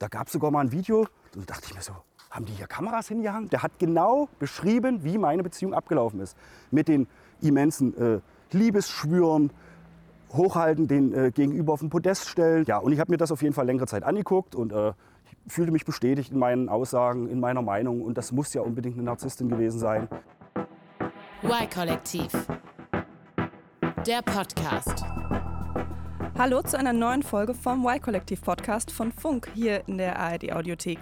Da gab es sogar mal ein Video, und dachte ich mir so, haben die hier Kameras hingehangen? Der hat genau beschrieben, wie meine Beziehung abgelaufen ist. Mit den immensen äh, Liebesschwüren, hochhalten, den äh, Gegenüber auf den Podest stellen. Ja, und ich habe mir das auf jeden Fall längere Zeit angeguckt und äh, fühlte mich bestätigt in meinen Aussagen, in meiner Meinung. Und das muss ja unbedingt eine Narzisstin gewesen sein. Y-Kollektiv. Der Podcast. Hallo zu einer neuen Folge vom Y-Kollektiv-Podcast von Funk hier in der ARD-Audiothek.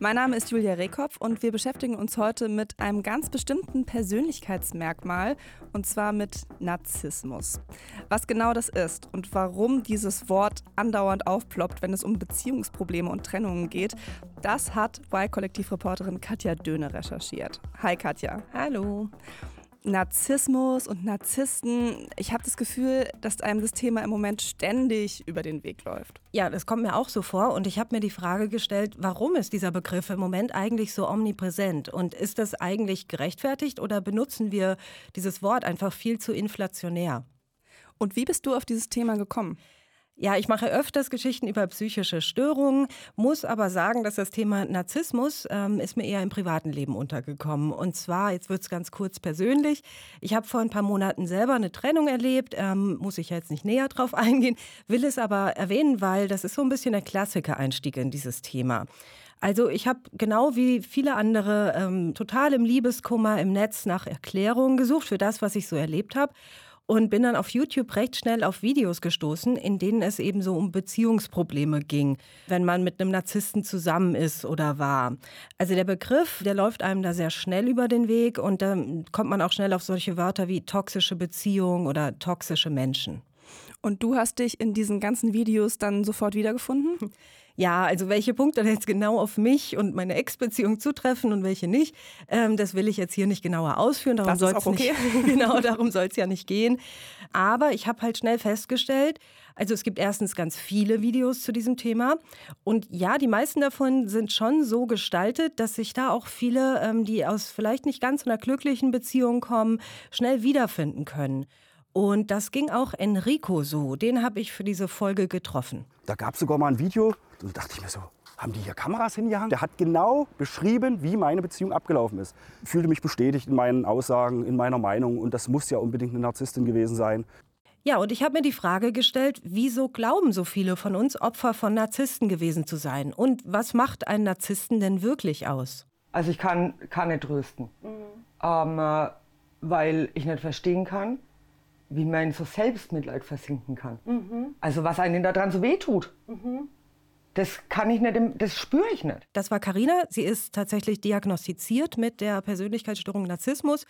Mein Name ist Julia Rehkopf und wir beschäftigen uns heute mit einem ganz bestimmten Persönlichkeitsmerkmal und zwar mit Narzissmus. Was genau das ist und warum dieses Wort andauernd aufploppt, wenn es um Beziehungsprobleme und Trennungen geht, das hat Y-Kollektiv-Reporterin Katja Döhne recherchiert. Hi Katja. Hallo. Narzissmus und Narzissten. Ich habe das Gefühl, dass einem das Thema im Moment ständig über den Weg läuft. Ja, das kommt mir auch so vor. Und ich habe mir die Frage gestellt, warum ist dieser Begriff im Moment eigentlich so omnipräsent? Und ist das eigentlich gerechtfertigt oder benutzen wir dieses Wort einfach viel zu inflationär? Und wie bist du auf dieses Thema gekommen? Ja, ich mache öfters Geschichten über psychische Störungen, muss aber sagen, dass das Thema Narzissmus ähm, ist mir eher im privaten Leben untergekommen. Und zwar, jetzt wird es ganz kurz persönlich. Ich habe vor ein paar Monaten selber eine Trennung erlebt, ähm, muss ich jetzt nicht näher drauf eingehen, will es aber erwähnen, weil das ist so ein bisschen der Klassiker-Einstieg in dieses Thema. Also ich habe genau wie viele andere ähm, total im Liebeskummer im Netz nach Erklärungen gesucht für das, was ich so erlebt habe und bin dann auf YouTube recht schnell auf Videos gestoßen, in denen es eben so um Beziehungsprobleme ging, wenn man mit einem Narzissten zusammen ist oder war. Also der Begriff, der läuft einem da sehr schnell über den Weg und dann kommt man auch schnell auf solche Wörter wie toxische Beziehung oder toxische Menschen. Und du hast dich in diesen ganzen Videos dann sofort wiedergefunden? Ja, also welche Punkte jetzt genau auf mich und meine Ex-Beziehung zutreffen und welche nicht, ähm, das will ich jetzt hier nicht genauer ausführen. Darum soll es okay. nicht, genau, darum soll es ja nicht gehen. Aber ich habe halt schnell festgestellt, also es gibt erstens ganz viele Videos zu diesem Thema und ja, die meisten davon sind schon so gestaltet, dass sich da auch viele, ähm, die aus vielleicht nicht ganz einer glücklichen Beziehung kommen, schnell wiederfinden können. Und das ging auch Enrico so. Den habe ich für diese Folge getroffen. Da gab es sogar mal ein Video, da dachte ich mir so, haben die hier Kameras hingehangen? Der hat genau beschrieben, wie meine Beziehung abgelaufen ist. Ich fühlte mich bestätigt in meinen Aussagen, in meiner Meinung. Und das muss ja unbedingt eine Narzisstin gewesen sein. Ja, und ich habe mir die Frage gestellt, wieso glauben so viele von uns Opfer von Narzissten gewesen zu sein? Und was macht einen Narzissten denn wirklich aus? Also ich kann, kann nicht trösten, mhm. ähm, äh, weil ich nicht verstehen kann, wie man in so Selbstmitleid versinken kann. Mhm. Also was einen daran so wehtut. Mhm. Das kann ich nicht, das spüre ich nicht. Das war Karina. Sie ist tatsächlich diagnostiziert mit der Persönlichkeitsstörung Narzissmus.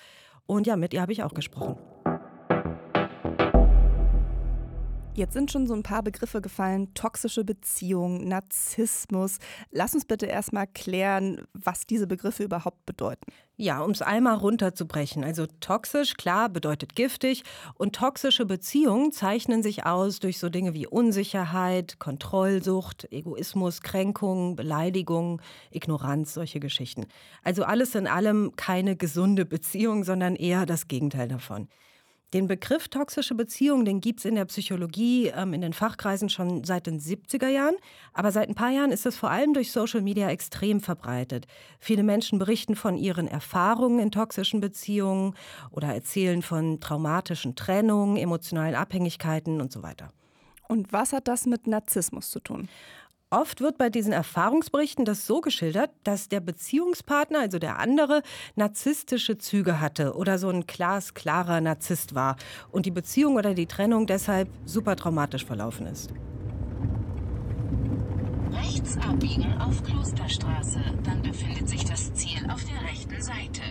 Und ja, mit ihr habe ich auch gesprochen. Jetzt sind schon so ein paar Begriffe gefallen. Toxische Beziehung, Narzissmus. Lass uns bitte erstmal klären, was diese Begriffe überhaupt bedeuten. Ja, um es einmal runterzubrechen. Also toxisch, klar, bedeutet giftig. Und toxische Beziehungen zeichnen sich aus durch so Dinge wie Unsicherheit, Kontrollsucht, Egoismus, Kränkung, Beleidigung, Ignoranz, solche Geschichten. Also alles in allem keine gesunde Beziehung, sondern eher das Gegenteil davon. Den Begriff toxische Beziehung, den gibt es in der Psychologie, ähm, in den Fachkreisen schon seit den 70er Jahren. Aber seit ein paar Jahren ist es vor allem durch Social Media extrem verbreitet. Viele Menschen berichten von ihren Erfahrungen in toxischen Beziehungen oder erzählen von traumatischen Trennungen, emotionalen Abhängigkeiten und so weiter. Und was hat das mit Narzissmus zu tun? Oft wird bei diesen Erfahrungsberichten das so geschildert, dass der Beziehungspartner, also der andere, narzisstische Züge hatte oder so ein glasklarer Narzisst war und die Beziehung oder die Trennung deshalb super traumatisch verlaufen ist. Rechts abbiegen auf Klosterstraße, dann befindet sich das Ziel auf der rechten Seite.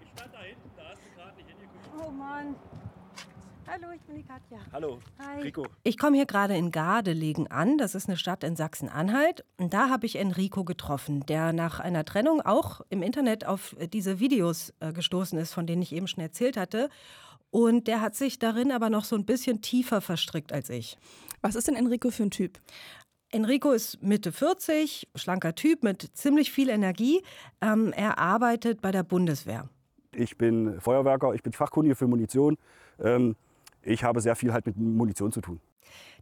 Ich stand da hinten, da hast du gerade nicht hingeguckt. Oh Mann. Hallo, ich bin die Katja. Hallo, Hi. Rico. Ich komme hier gerade in Gardelegen an. Das ist eine Stadt in Sachsen-Anhalt. Und da habe ich Enrico getroffen, der nach einer Trennung auch im Internet auf diese Videos äh, gestoßen ist, von denen ich eben schon erzählt hatte. Und der hat sich darin aber noch so ein bisschen tiefer verstrickt als ich. Was ist denn Enrico für ein Typ? Enrico ist Mitte 40, schlanker Typ mit ziemlich viel Energie. Ähm, er arbeitet bei der Bundeswehr. Ich bin Feuerwerker, ich bin Fachkundige für Munition. Ähm, ich habe sehr viel halt mit Munition zu tun.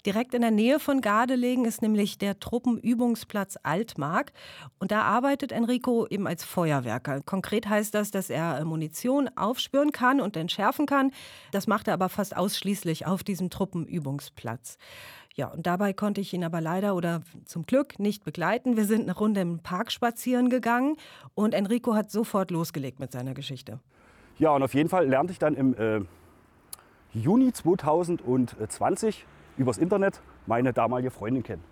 Direkt in der Nähe von Gardelegen ist nämlich der Truppenübungsplatz Altmark. Und da arbeitet Enrico eben als Feuerwerker. Konkret heißt das, dass er Munition aufspüren kann und entschärfen kann. Das macht er aber fast ausschließlich auf diesem Truppenübungsplatz. Ja, und dabei konnte ich ihn aber leider oder zum Glück nicht begleiten. Wir sind eine Runde im Park spazieren gegangen und Enrico hat sofort losgelegt mit seiner Geschichte. Ja, und auf jeden Fall lernte ich dann im äh, Juni 2020 übers Internet meine damalige Freundin kennen.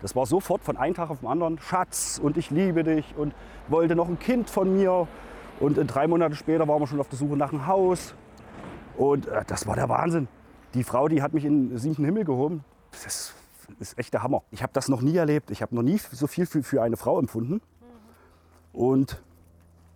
Das war sofort von einem Tag auf den anderen, Schatz und ich liebe dich und wollte noch ein Kind von mir. Und äh, drei Monate später waren wir schon auf der Suche nach einem Haus. Und äh, das war der Wahnsinn. Die Frau, die hat mich in den siebten Himmel gehoben. Das ist echt der Hammer. Ich habe das noch nie erlebt. Ich habe noch nie so viel für, für eine Frau empfunden. Und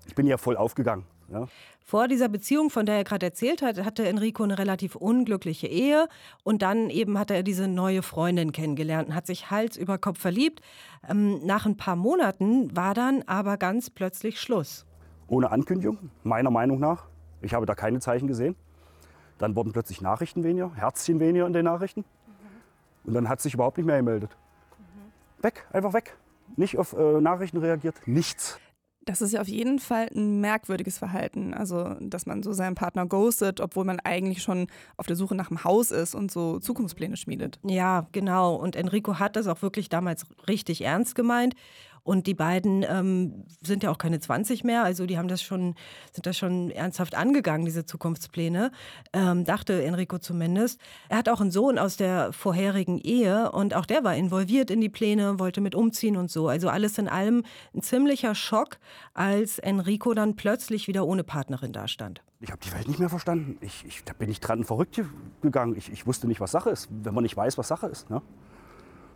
ich bin ja voll aufgegangen. Ja. Vor dieser Beziehung, von der er gerade erzählt hat, hatte Enrico eine relativ unglückliche Ehe und dann eben hat er diese neue Freundin kennengelernt und hat sich Hals über Kopf verliebt. Ähm, nach ein paar Monaten war dann aber ganz plötzlich Schluss. Ohne Ankündigung, meiner Meinung nach. Ich habe da keine Zeichen gesehen. Dann wurden plötzlich Nachrichten weniger, Herzchen weniger in den Nachrichten. Und dann hat sich überhaupt nicht mehr gemeldet. Weg, einfach weg. Nicht auf äh, Nachrichten reagiert, nichts. Das ist ja auf jeden Fall ein merkwürdiges Verhalten. Also, dass man so seinen Partner ghostet, obwohl man eigentlich schon auf der Suche nach einem Haus ist und so Zukunftspläne schmiedet. Ja, genau. Und Enrico hat das auch wirklich damals richtig ernst gemeint. Und die beiden ähm, sind ja auch keine 20 mehr, also die haben das schon, sind das schon ernsthaft angegangen, diese Zukunftspläne, ähm, dachte Enrico zumindest. Er hat auch einen Sohn aus der vorherigen Ehe und auch der war involviert in die Pläne, wollte mit umziehen und so. Also alles in allem ein ziemlicher Schock, als Enrico dann plötzlich wieder ohne Partnerin dastand. Ich habe die Welt nicht mehr verstanden. Ich, ich, da bin ich dran verrückt gegangen. Ich, ich wusste nicht, was Sache ist, wenn man nicht weiß, was Sache ist. Ne?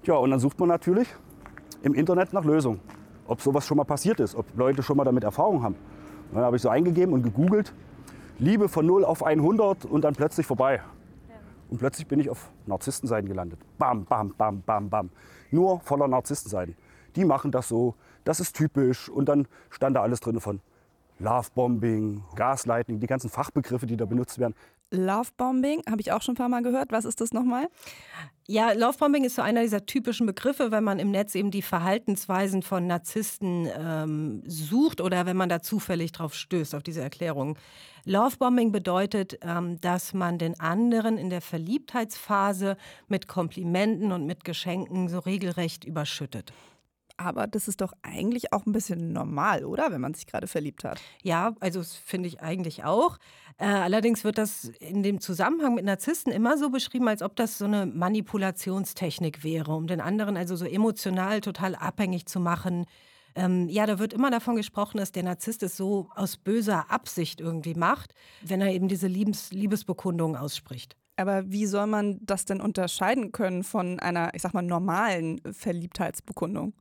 Ja, und dann sucht man natürlich im Internet nach Lösungen. Ob sowas schon mal passiert ist, ob Leute schon mal damit Erfahrung haben. Dann habe ich so eingegeben und gegoogelt, Liebe von 0 auf 100 und dann plötzlich vorbei. Und plötzlich bin ich auf Narzisstenseiten gelandet. Bam, bam, bam, bam, bam. Nur voller Narzisstenseiten. Die machen das so, das ist typisch. Und dann stand da alles drin von Lovebombing, Gaslighting, die ganzen Fachbegriffe, die da benutzt werden. Lovebombing habe ich auch schon ein paar Mal gehört. Was ist das nochmal? Ja, Lovebombing ist so einer dieser typischen Begriffe, wenn man im Netz eben die Verhaltensweisen von Narzissten ähm, sucht oder wenn man da zufällig drauf stößt, auf diese Erklärung. Lovebombing bedeutet, ähm, dass man den anderen in der Verliebtheitsphase mit Komplimenten und mit Geschenken so regelrecht überschüttet. Aber das ist doch eigentlich auch ein bisschen normal, oder? Wenn man sich gerade verliebt hat. Ja, also das finde ich eigentlich auch. Äh, allerdings wird das in dem Zusammenhang mit Narzissten immer so beschrieben, als ob das so eine Manipulationstechnik wäre, um den anderen also so emotional total abhängig zu machen. Ähm, ja, da wird immer davon gesprochen, dass der Narzisst es so aus böser Absicht irgendwie macht, wenn er eben diese Liebes Liebesbekundung ausspricht. Aber wie soll man das denn unterscheiden können von einer, ich sag mal, normalen Verliebtheitsbekundung?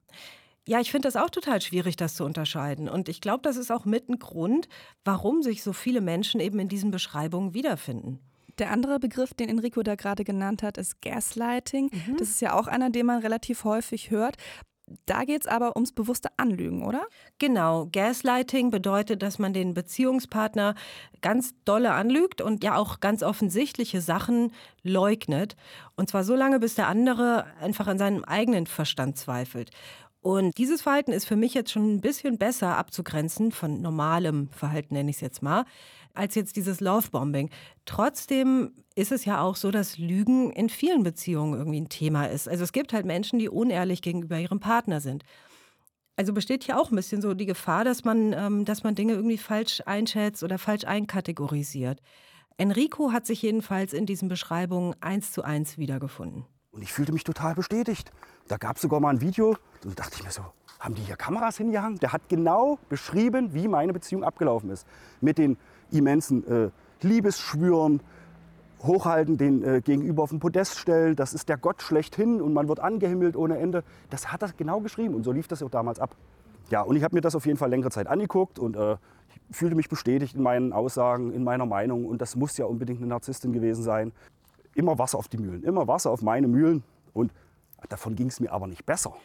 Ja, ich finde das auch total schwierig, das zu unterscheiden. Und ich glaube, das ist auch mit ein Grund, warum sich so viele Menschen eben in diesen Beschreibungen wiederfinden. Der andere Begriff, den Enrico da gerade genannt hat, ist Gaslighting. Mhm. Das ist ja auch einer, den man relativ häufig hört. Da geht es aber ums bewusste Anlügen, oder? Genau. Gaslighting bedeutet, dass man den Beziehungspartner ganz dolle anlügt und ja auch ganz offensichtliche Sachen leugnet. Und zwar so lange, bis der andere einfach an seinem eigenen Verstand zweifelt. Und dieses Verhalten ist für mich jetzt schon ein bisschen besser abzugrenzen von normalem Verhalten, nenne ich es jetzt mal als jetzt dieses Lovebombing. Trotzdem ist es ja auch so, dass Lügen in vielen Beziehungen irgendwie ein Thema ist. Also es gibt halt Menschen, die unehrlich gegenüber ihrem Partner sind. Also besteht hier auch ein bisschen so die Gefahr, dass man, ähm, dass man Dinge irgendwie falsch einschätzt oder falsch einkategorisiert. Enrico hat sich jedenfalls in diesen Beschreibungen eins zu eins wiedergefunden. Und ich fühlte mich total bestätigt. Da gab es sogar mal ein Video, da dachte ich mir so, haben die hier Kameras hingehangen? Der hat genau beschrieben, wie meine Beziehung abgelaufen ist. Mit den immensen äh, Liebesschwüren, hochhalten, den äh, gegenüber auf den Podest stellen, das ist der Gott schlechthin und man wird angehimmelt ohne Ende. Das hat er genau geschrieben und so lief das auch damals ab. Ja, und ich habe mir das auf jeden Fall längere Zeit angeguckt und äh, fühlte mich bestätigt in meinen Aussagen, in meiner Meinung und das muss ja unbedingt eine Narzisstin gewesen sein. Immer Wasser auf die Mühlen, immer Wasser auf meine Mühlen und davon ging es mir aber nicht besser.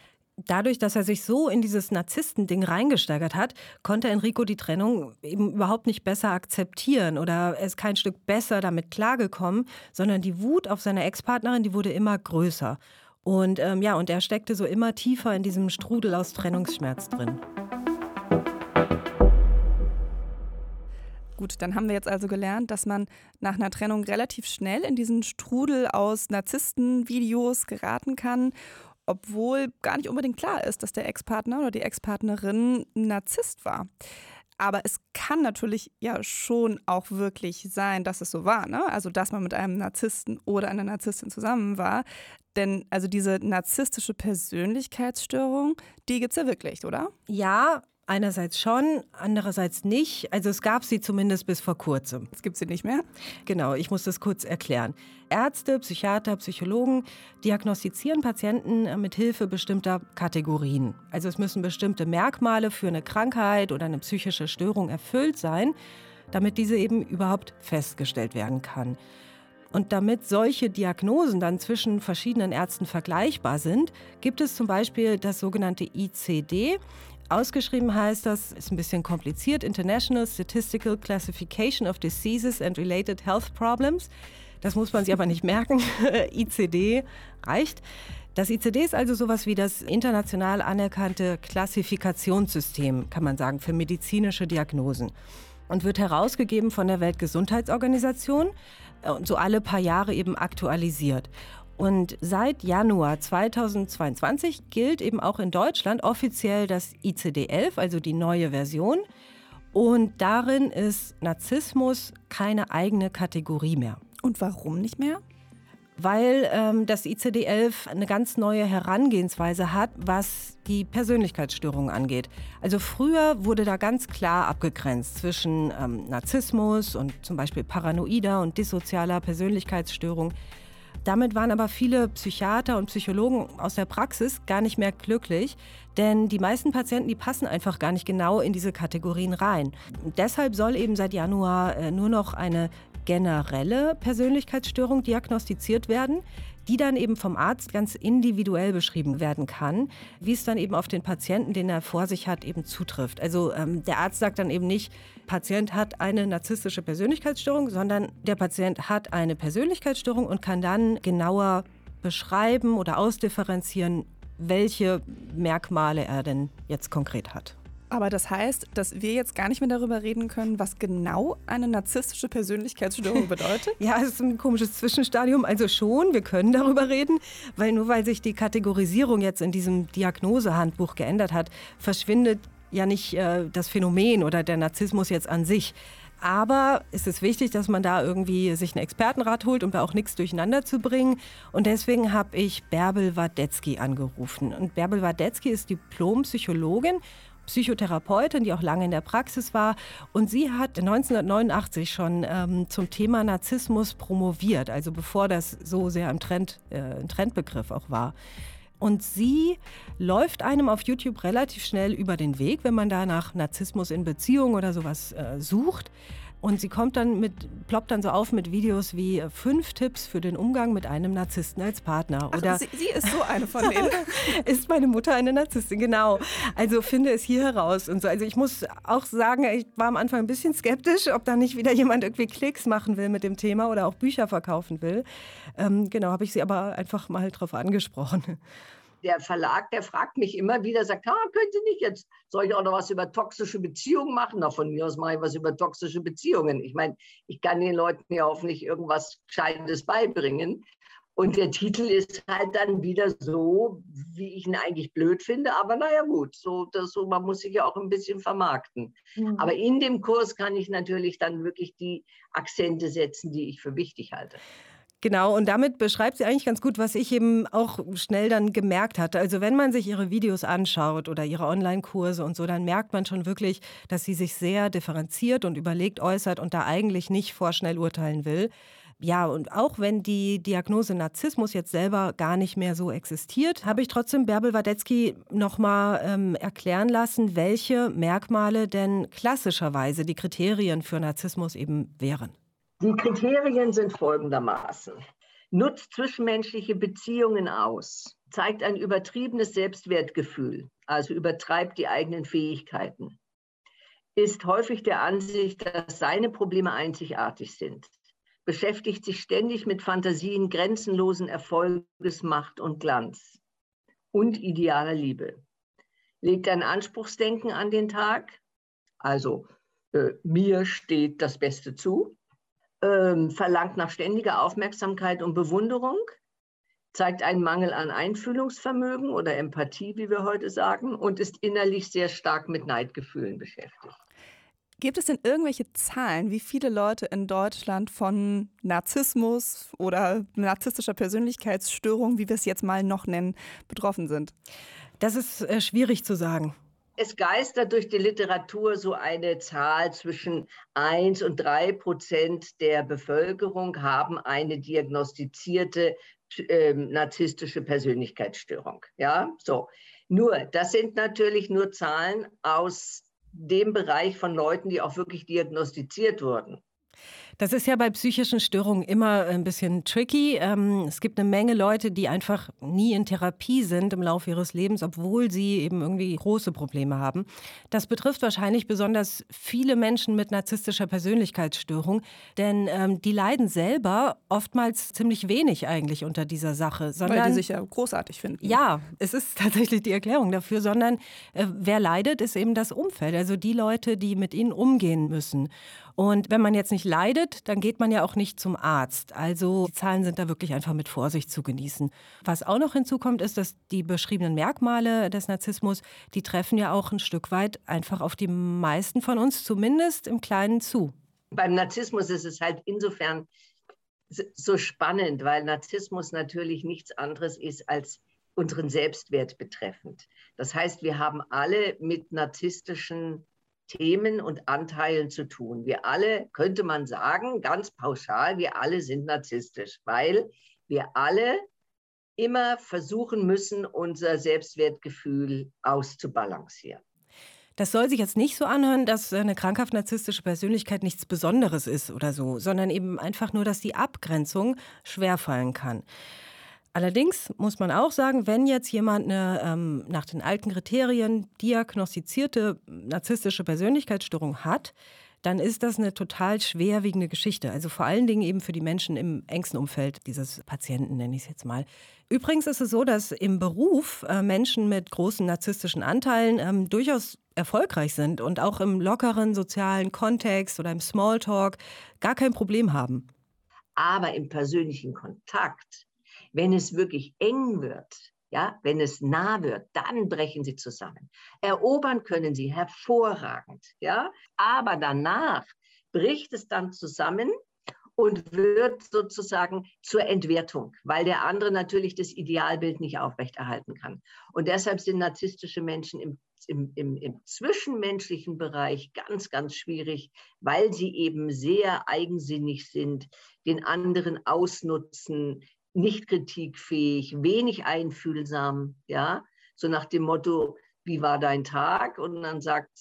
dadurch, dass er sich so in dieses Narzissten-Ding reingesteigert hat, konnte Enrico die Trennung eben überhaupt nicht besser akzeptieren oder er ist kein Stück besser damit klargekommen, sondern die Wut auf seine Ex-Partnerin, die wurde immer größer. Und ähm, ja, und er steckte so immer tiefer in diesem Strudel aus Trennungsschmerz drin. Gut, dann haben wir jetzt also gelernt, dass man nach einer Trennung relativ schnell in diesen Strudel aus Narzissten-Videos geraten kann obwohl gar nicht unbedingt klar ist, dass der Ex-Partner oder die Ex-Partnerin ein Narzisst war. Aber es kann natürlich ja schon auch wirklich sein, dass es so war. Ne? Also, dass man mit einem Narzissten oder einer Narzisstin zusammen war. Denn also diese narzisstische Persönlichkeitsstörung, die gibt es ja wirklich, oder? Ja, Einerseits schon, andererseits nicht. Also es gab sie zumindest bis vor kurzem. Es gibt sie nicht mehr? Genau, ich muss das kurz erklären. Ärzte, Psychiater, Psychologen diagnostizieren Patienten mit Hilfe bestimmter Kategorien. Also es müssen bestimmte Merkmale für eine Krankheit oder eine psychische Störung erfüllt sein, damit diese eben überhaupt festgestellt werden kann. Und damit solche Diagnosen dann zwischen verschiedenen Ärzten vergleichbar sind, gibt es zum Beispiel das sogenannte ICD, Ausgeschrieben heißt das, ist ein bisschen kompliziert, International Statistical Classification of Diseases and Related Health Problems. Das muss man sich aber nicht merken. ICD reicht. Das ICD ist also sowas wie das international anerkannte Klassifikationssystem, kann man sagen, für medizinische Diagnosen und wird herausgegeben von der Weltgesundheitsorganisation und so alle paar Jahre eben aktualisiert. Und seit Januar 2022 gilt eben auch in Deutschland offiziell das ICD-11, also die neue Version. Und darin ist Narzissmus keine eigene Kategorie mehr. Und warum nicht mehr? Weil ähm, das ICD-11 eine ganz neue Herangehensweise hat, was die Persönlichkeitsstörungen angeht. Also früher wurde da ganz klar abgegrenzt zwischen ähm, Narzissmus und zum Beispiel paranoider und dissozialer Persönlichkeitsstörung. Damit waren aber viele Psychiater und Psychologen aus der Praxis gar nicht mehr glücklich, denn die meisten Patienten, die passen einfach gar nicht genau in diese Kategorien rein. Deshalb soll eben seit Januar äh, nur noch eine generelle Persönlichkeitsstörung diagnostiziert werden, die dann eben vom Arzt ganz individuell beschrieben werden kann, wie es dann eben auf den Patienten, den er vor sich hat, eben zutrifft. Also ähm, der Arzt sagt dann eben nicht, Patient hat eine narzisstische Persönlichkeitsstörung, sondern der Patient hat eine Persönlichkeitsstörung und kann dann genauer beschreiben oder ausdifferenzieren, welche Merkmale er denn jetzt konkret hat. Aber das heißt, dass wir jetzt gar nicht mehr darüber reden können, was genau eine narzisstische Persönlichkeitsstörung bedeutet? ja, es ist ein komisches Zwischenstadium. Also schon, wir können darüber reden, weil nur weil sich die Kategorisierung jetzt in diesem Diagnosehandbuch geändert hat, verschwindet ja nicht äh, das Phänomen oder der Narzissmus jetzt an sich. Aber es ist wichtig, dass man da irgendwie sich einen Expertenrat holt, um da auch nichts durcheinander zu bringen. Und deswegen habe ich Bärbel Wadetzky angerufen. Und Bärbel Wadetzky ist Diplompsychologin Psychotherapeutin, die auch lange in der Praxis war. Und sie hat 1989 schon ähm, zum Thema Narzissmus promoviert, also bevor das so sehr im Trend, äh, ein Trendbegriff auch war. Und sie läuft einem auf YouTube relativ schnell über den Weg, wenn man da nach Narzissmus in Beziehung oder sowas äh, sucht. Und sie kommt dann mit, ploppt dann so auf mit Videos wie äh, fünf Tipps für den Umgang mit einem Narzissten als Partner. Oder Ach, sie, sie, ist so eine von denen. ist meine Mutter eine Narzisstin, genau. Also finde es hier heraus und so. Also ich muss auch sagen, ich war am Anfang ein bisschen skeptisch, ob da nicht wieder jemand irgendwie Klicks machen will mit dem Thema oder auch Bücher verkaufen will. Ähm, genau, habe ich sie aber einfach mal drauf angesprochen der Verlag, der fragt mich immer wieder, sagt, ah, können Sie nicht jetzt, soll ich auch noch was über toxische Beziehungen machen? Na, von mir aus mache ich was über toxische Beziehungen. Ich meine, ich kann den Leuten ja nicht irgendwas Gescheites beibringen. Und der Titel ist halt dann wieder so, wie ich ihn eigentlich blöd finde. Aber naja, gut, so, das, so, man muss sich ja auch ein bisschen vermarkten. Mhm. Aber in dem Kurs kann ich natürlich dann wirklich die Akzente setzen, die ich für wichtig halte. Genau, und damit beschreibt sie eigentlich ganz gut, was ich eben auch schnell dann gemerkt hatte. Also wenn man sich ihre Videos anschaut oder ihre Online-Kurse und so, dann merkt man schon wirklich, dass sie sich sehr differenziert und überlegt äußert und da eigentlich nicht vorschnell urteilen will. Ja, und auch wenn die Diagnose Narzissmus jetzt selber gar nicht mehr so existiert, habe ich trotzdem Bärbel Wadetzky nochmal ähm, erklären lassen, welche Merkmale denn klassischerweise die Kriterien für Narzissmus eben wären. Die Kriterien sind folgendermaßen. nutzt zwischenmenschliche Beziehungen aus, zeigt ein übertriebenes Selbstwertgefühl, also übertreibt die eigenen Fähigkeiten, ist häufig der Ansicht, dass seine Probleme einzigartig sind, beschäftigt sich ständig mit Fantasien grenzenlosen Erfolges, Macht und Glanz. Und idealer Liebe, legt ein Anspruchsdenken an den Tag, also äh, mir steht das Beste zu, ähm, verlangt nach ständiger Aufmerksamkeit und Bewunderung, zeigt einen Mangel an Einfühlungsvermögen oder Empathie, wie wir heute sagen, und ist innerlich sehr stark mit Neidgefühlen beschäftigt. Gibt es denn irgendwelche Zahlen, wie viele Leute in Deutschland von Narzissmus oder narzisstischer Persönlichkeitsstörung, wie wir es jetzt mal noch nennen, betroffen sind? Das ist äh, schwierig zu sagen. Es geistert durch die Literatur so eine Zahl zwischen 1 und 3 Prozent der Bevölkerung haben eine diagnostizierte äh, narzisstische Persönlichkeitsstörung. Ja, so. Nur, das sind natürlich nur Zahlen aus dem Bereich von Leuten, die auch wirklich diagnostiziert wurden. Das ist ja bei psychischen Störungen immer ein bisschen tricky. Ähm, es gibt eine Menge Leute, die einfach nie in Therapie sind im Laufe ihres Lebens, obwohl sie eben irgendwie große Probleme haben. Das betrifft wahrscheinlich besonders viele Menschen mit narzisstischer Persönlichkeitsstörung, denn ähm, die leiden selber oftmals ziemlich wenig eigentlich unter dieser Sache. Sondern, Weil die sich ja großartig finden. Ja, es ist tatsächlich die Erklärung dafür, sondern äh, wer leidet, ist eben das Umfeld, also die Leute, die mit ihnen umgehen müssen. Und wenn man jetzt nicht leidet, dann geht man ja auch nicht zum Arzt. Also die Zahlen sind da wirklich einfach mit Vorsicht zu genießen. Was auch noch hinzukommt, ist, dass die beschriebenen Merkmale des Narzissmus, die treffen ja auch ein Stück weit einfach auf die meisten von uns, zumindest im Kleinen zu. Beim Narzissmus ist es halt insofern so spannend, weil Narzissmus natürlich nichts anderes ist als unseren Selbstwert betreffend. Das heißt, wir haben alle mit narzisstischen Themen und Anteilen zu tun. Wir alle, könnte man sagen, ganz pauschal, wir alle sind narzisstisch, weil wir alle immer versuchen müssen, unser Selbstwertgefühl auszubalancieren. Das soll sich jetzt nicht so anhören, dass eine krankhaft narzisstische Persönlichkeit nichts Besonderes ist oder so, sondern eben einfach nur, dass die Abgrenzung schwerfallen kann. Allerdings muss man auch sagen, wenn jetzt jemand eine ähm, nach den alten Kriterien diagnostizierte narzisstische Persönlichkeitsstörung hat, dann ist das eine total schwerwiegende Geschichte. Also vor allen Dingen eben für die Menschen im engsten Umfeld dieses Patienten, nenne ich es jetzt mal. Übrigens ist es so, dass im Beruf äh, Menschen mit großen narzisstischen Anteilen ähm, durchaus erfolgreich sind und auch im lockeren sozialen Kontext oder im Smalltalk gar kein Problem haben. Aber im persönlichen Kontakt wenn es wirklich eng wird, ja, wenn es nah wird, dann brechen sie zusammen. Erobern können sie hervorragend, ja, aber danach bricht es dann zusammen und wird sozusagen zur Entwertung, weil der andere natürlich das Idealbild nicht aufrechterhalten kann. Und deshalb sind narzisstische Menschen im, im, im, im zwischenmenschlichen Bereich ganz, ganz schwierig, weil sie eben sehr eigensinnig sind, den anderen ausnutzen, nicht kritikfähig, wenig einfühlsam, ja, so nach dem Motto, wie war dein Tag? Und dann sagt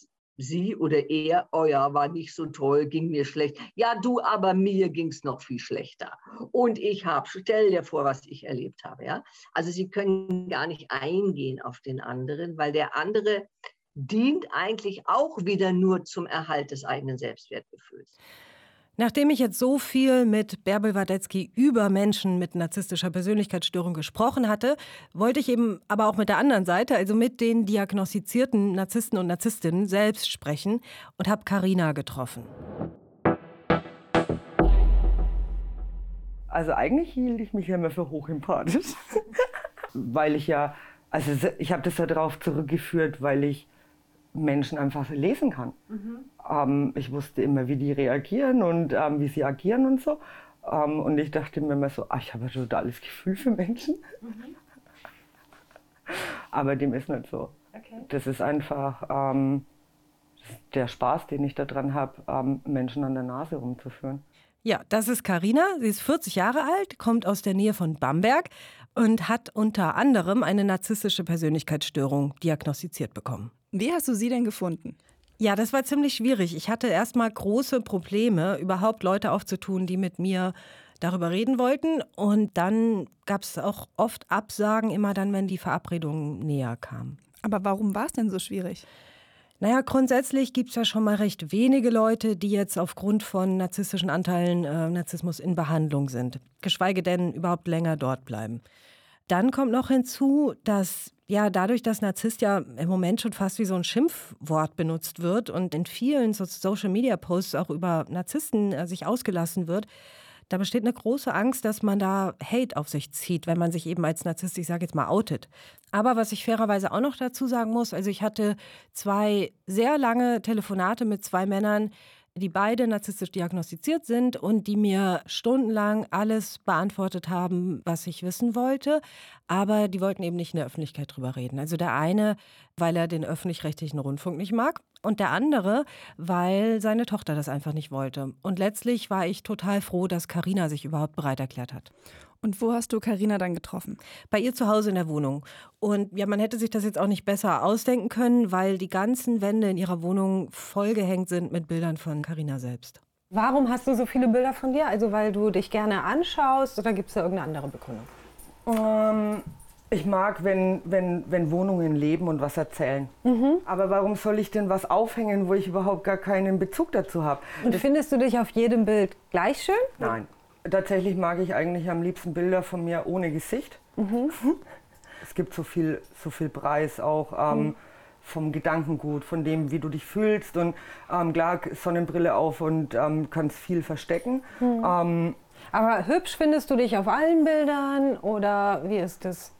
sie oder er, oh ja, war nicht so toll, ging mir schlecht. Ja, du, aber mir ging es noch viel schlechter. Und ich habe, stell dir vor, was ich erlebt habe, ja. Also sie können gar nicht eingehen auf den anderen, weil der andere dient eigentlich auch wieder nur zum Erhalt des eigenen Selbstwertgefühls. Nachdem ich jetzt so viel mit Bärbel Wadetzky über Menschen mit narzisstischer Persönlichkeitsstörung gesprochen hatte, wollte ich eben aber auch mit der anderen Seite, also mit den diagnostizierten Narzissten und Narzisstinnen selbst sprechen und habe Karina getroffen. Also eigentlich hielt ich mich ja immer für hochempathisch, weil ich ja, also ich habe das ja darauf zurückgeführt, weil ich Menschen einfach lesen kann. Mhm. Ähm, ich wusste immer, wie die reagieren und ähm, wie sie agieren und so. Ähm, und ich dachte mir immer so, ach, ich habe ein totales Gefühl für Menschen. Mhm. Aber dem ist nicht so. Okay. Das ist einfach ähm, der Spaß, den ich daran habe, ähm, Menschen an der Nase rumzuführen. Ja, das ist Karina. Sie ist 40 Jahre alt, kommt aus der Nähe von Bamberg und hat unter anderem eine narzisstische Persönlichkeitsstörung diagnostiziert bekommen. Wie hast du sie denn gefunden? Ja, das war ziemlich schwierig. Ich hatte erstmal große Probleme, überhaupt Leute aufzutun, die mit mir darüber reden wollten. Und dann gab es auch oft Absagen, immer dann, wenn die Verabredung näher kam. Aber warum war es denn so schwierig? Naja, grundsätzlich gibt es ja schon mal recht wenige Leute, die jetzt aufgrund von narzisstischen Anteilen äh, Narzissmus in Behandlung sind, geschweige denn überhaupt länger dort bleiben. Dann kommt noch hinzu, dass ja dadurch, dass Narzisst ja im Moment schon fast wie so ein Schimpfwort benutzt wird und in vielen Social-Media-Posts auch über Narzissten äh, sich ausgelassen wird, da besteht eine große Angst, dass man da Hate auf sich zieht, wenn man sich eben als Narzisst, ich sage jetzt mal, outet. Aber was ich fairerweise auch noch dazu sagen muss, also ich hatte zwei sehr lange Telefonate mit zwei Männern, die beide narzisstisch diagnostiziert sind und die mir stundenlang alles beantwortet haben, was ich wissen wollte. Aber die wollten eben nicht in der Öffentlichkeit drüber reden. Also der eine, weil er den öffentlich-rechtlichen Rundfunk nicht mag und der andere, weil seine Tochter das einfach nicht wollte. Und letztlich war ich total froh, dass Karina sich überhaupt bereit erklärt hat. Und wo hast du Karina dann getroffen? Bei ihr zu Hause in der Wohnung. Und ja, man hätte sich das jetzt auch nicht besser ausdenken können, weil die ganzen Wände in ihrer Wohnung vollgehängt sind mit Bildern von Karina selbst. Warum hast du so viele Bilder von dir? Also weil du dich gerne anschaust oder gibt es da irgendeine andere Begründung? Ähm, ich mag, wenn, wenn, wenn Wohnungen leben und was erzählen. Aber warum soll ich denn was aufhängen, wo ich überhaupt gar keinen Bezug dazu habe? Und findest du dich auf jedem Bild gleich schön? Nein. Tatsächlich mag ich eigentlich am liebsten Bilder von mir ohne Gesicht. Es gibt so viel, so viel Preis auch ähm, vom Gedankengut, von dem, wie du dich fühlst. Und ähm, klar, Sonnenbrille auf und ähm, kannst viel verstecken. Ähm, Aber hübsch findest du dich auf allen Bildern oder wie ist das?